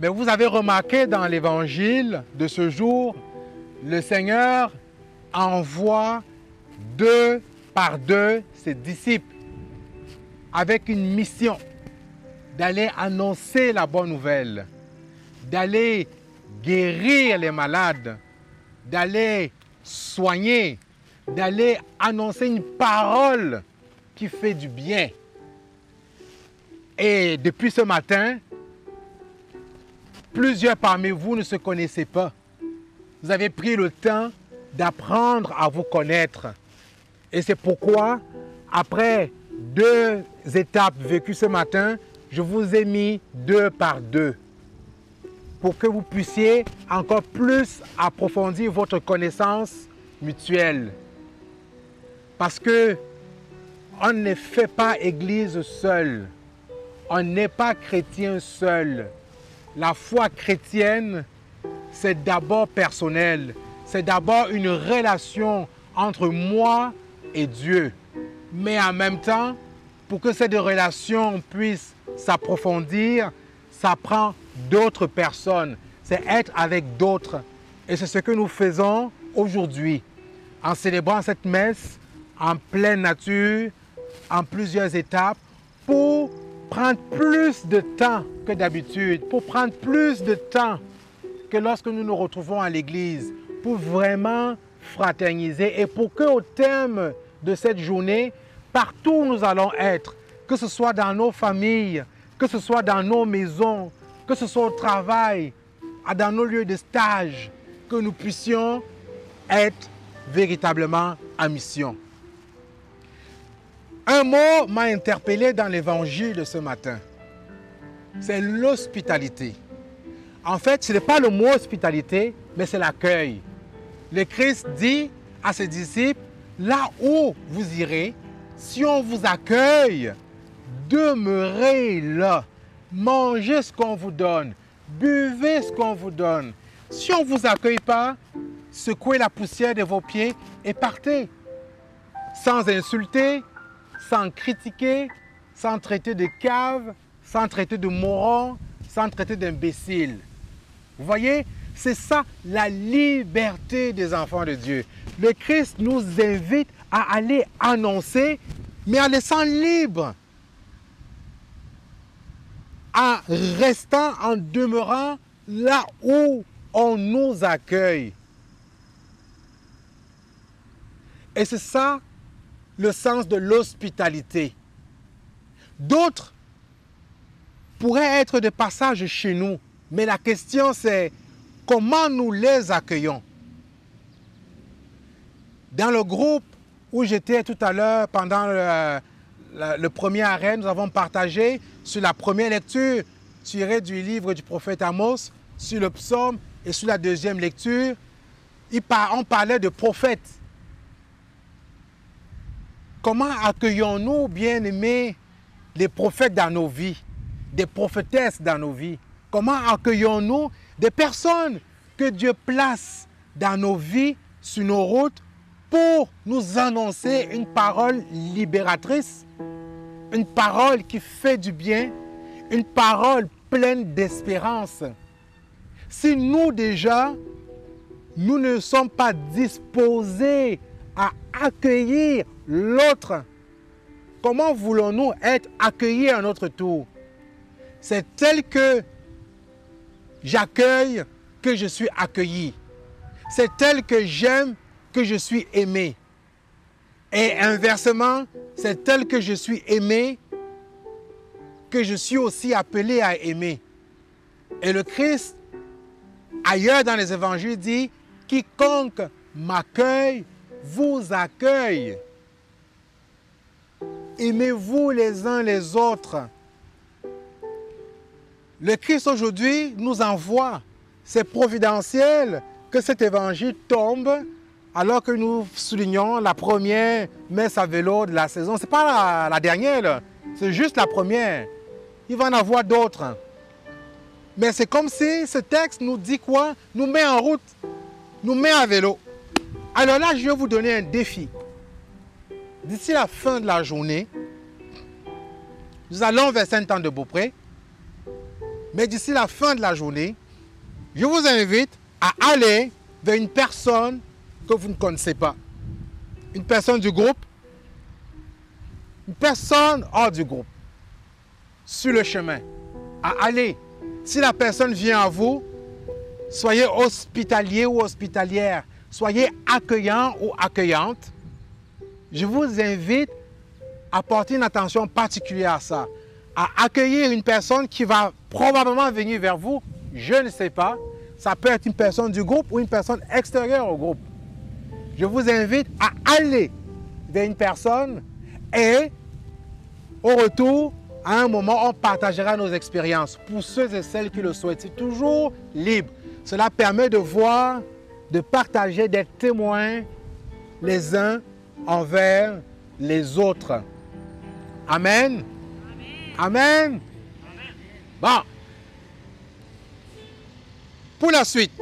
Mais vous avez remarqué dans l'évangile de ce jour, le Seigneur envoie deux par deux ses disciples avec une mission d'aller annoncer la bonne nouvelle, d'aller guérir les malades, d'aller soigner, d'aller annoncer une parole qui fait du bien. Et depuis ce matin, plusieurs parmi vous ne se connaissaient pas. Vous avez pris le temps d'apprendre à vous connaître. Et c'est pourquoi, après deux étapes vécues ce matin, je vous ai mis deux par deux pour que vous puissiez encore plus approfondir votre connaissance mutuelle. Parce que on ne fait pas église seul. On n'est pas chrétien seul. La foi chrétienne, c'est d'abord personnel. C'est d'abord une relation entre moi et Dieu. Mais en même temps, pour que cette relation puisse s'approfondir, ça prend d'autres personnes. C'est être avec d'autres. Et c'est ce que nous faisons aujourd'hui en célébrant cette messe en pleine nature, en plusieurs étapes, pour prendre plus de temps que d'habitude, pour prendre plus de temps que lorsque nous nous retrouvons à l'église, pour vraiment fraterniser et pour que au terme de cette journée, partout où nous allons être, que ce soit dans nos familles, que ce soit dans nos maisons, que ce soit au travail, dans nos lieux de stage, que nous puissions être véritablement en mission. Un mot m'a interpellé dans l'évangile de ce matin. C'est l'hospitalité. En fait, ce n'est pas le mot hospitalité, mais c'est l'accueil. Le Christ dit à ses disciples, là où vous irez, si on vous accueille, demeurez là. Mangez ce qu'on vous donne. Buvez ce qu'on vous donne. Si on ne vous accueille pas, secouez la poussière de vos pieds et partez. Sans insulter, sans critiquer, sans traiter de cave, sans traiter de moron, sans traiter d'imbécile. Vous voyez, c'est ça la liberté des enfants de Dieu. Le Christ nous invite à aller annoncer, mais en laissant libre, en restant, en demeurant là où on nous accueille. Et c'est ça le sens de l'hospitalité. D'autres pourraient être de passage chez nous, mais la question c'est comment nous les accueillons. Dans le groupe où j'étais tout à l'heure pendant le, premier arrêt, nous avons partagé sur la première lecture tirée du livre du prophète Amos, sur le psaume et sur la deuxième lecture. On parlait de prophètes Comment accueillons-nous, bien-aimés, les prophètes dans nos vies, des prophétesses dans nos vies? Comment accueillons-nous des personnes que Dieu place dans nos vies, sur nos routes, pour nous annoncer une parole libératrice, une parole qui fait du bien, une parole pleine d'espérance? Si nous déjà, nous ne sommes pas disposés à accueillir l'autre. Comment voulons-nous être accueillis à notre tour? C'est tel que j'accueille que je suis accueilli. C'est tel que j'aime que je suis aimé. Et inversement, c'est tel que je suis aimé que je suis aussi appelé à aimer. Et le Christ, ailleurs dans les évangiles, dit, quiconque m'accueille, vous accueille. Aimez-vous les uns les autres. Le Christ aujourd'hui nous envoie. C'est providentiel que cet évangile tombe alors que nous soulignons la première messe à vélo de la saison. Ce n'est pas la, dernière, c'est juste la première. Il va en avoir d'autres. Mais c'est comme si ce texte nous dit quoi? Nous met en route, nous met à vélo. Alors là, je vais vous donner un défi. D'ici la fin de la journée, nous allons vers Saint-Anne de Beaupré. Mais d'ici la fin de la journée, je vous invite à aller vers une personne que vous ne connaissez pas. Une personne du groupe, une personne hors du groupe, sur le chemin, à aller. Si la personne vient à vous, soyez hospitalier ou hospitalière, soyez accueillant ou accueillante. Je vous invite à porter une attention particulière à ça, à accueillir une personne qui va probablement venir vers vous, je ne sais pas. Ça peut être une personne du groupe ou une personne extérieure au groupe. Je vous invite à aller vers une personne et au retour, à un moment, on partagera nos expériences pour ceux et celles qui le souhaitent. C'est toujours libre. Cela permet de voir, de partager, des témoins les uns envers les autres. Amen. Amen. Bon. Pour la suite,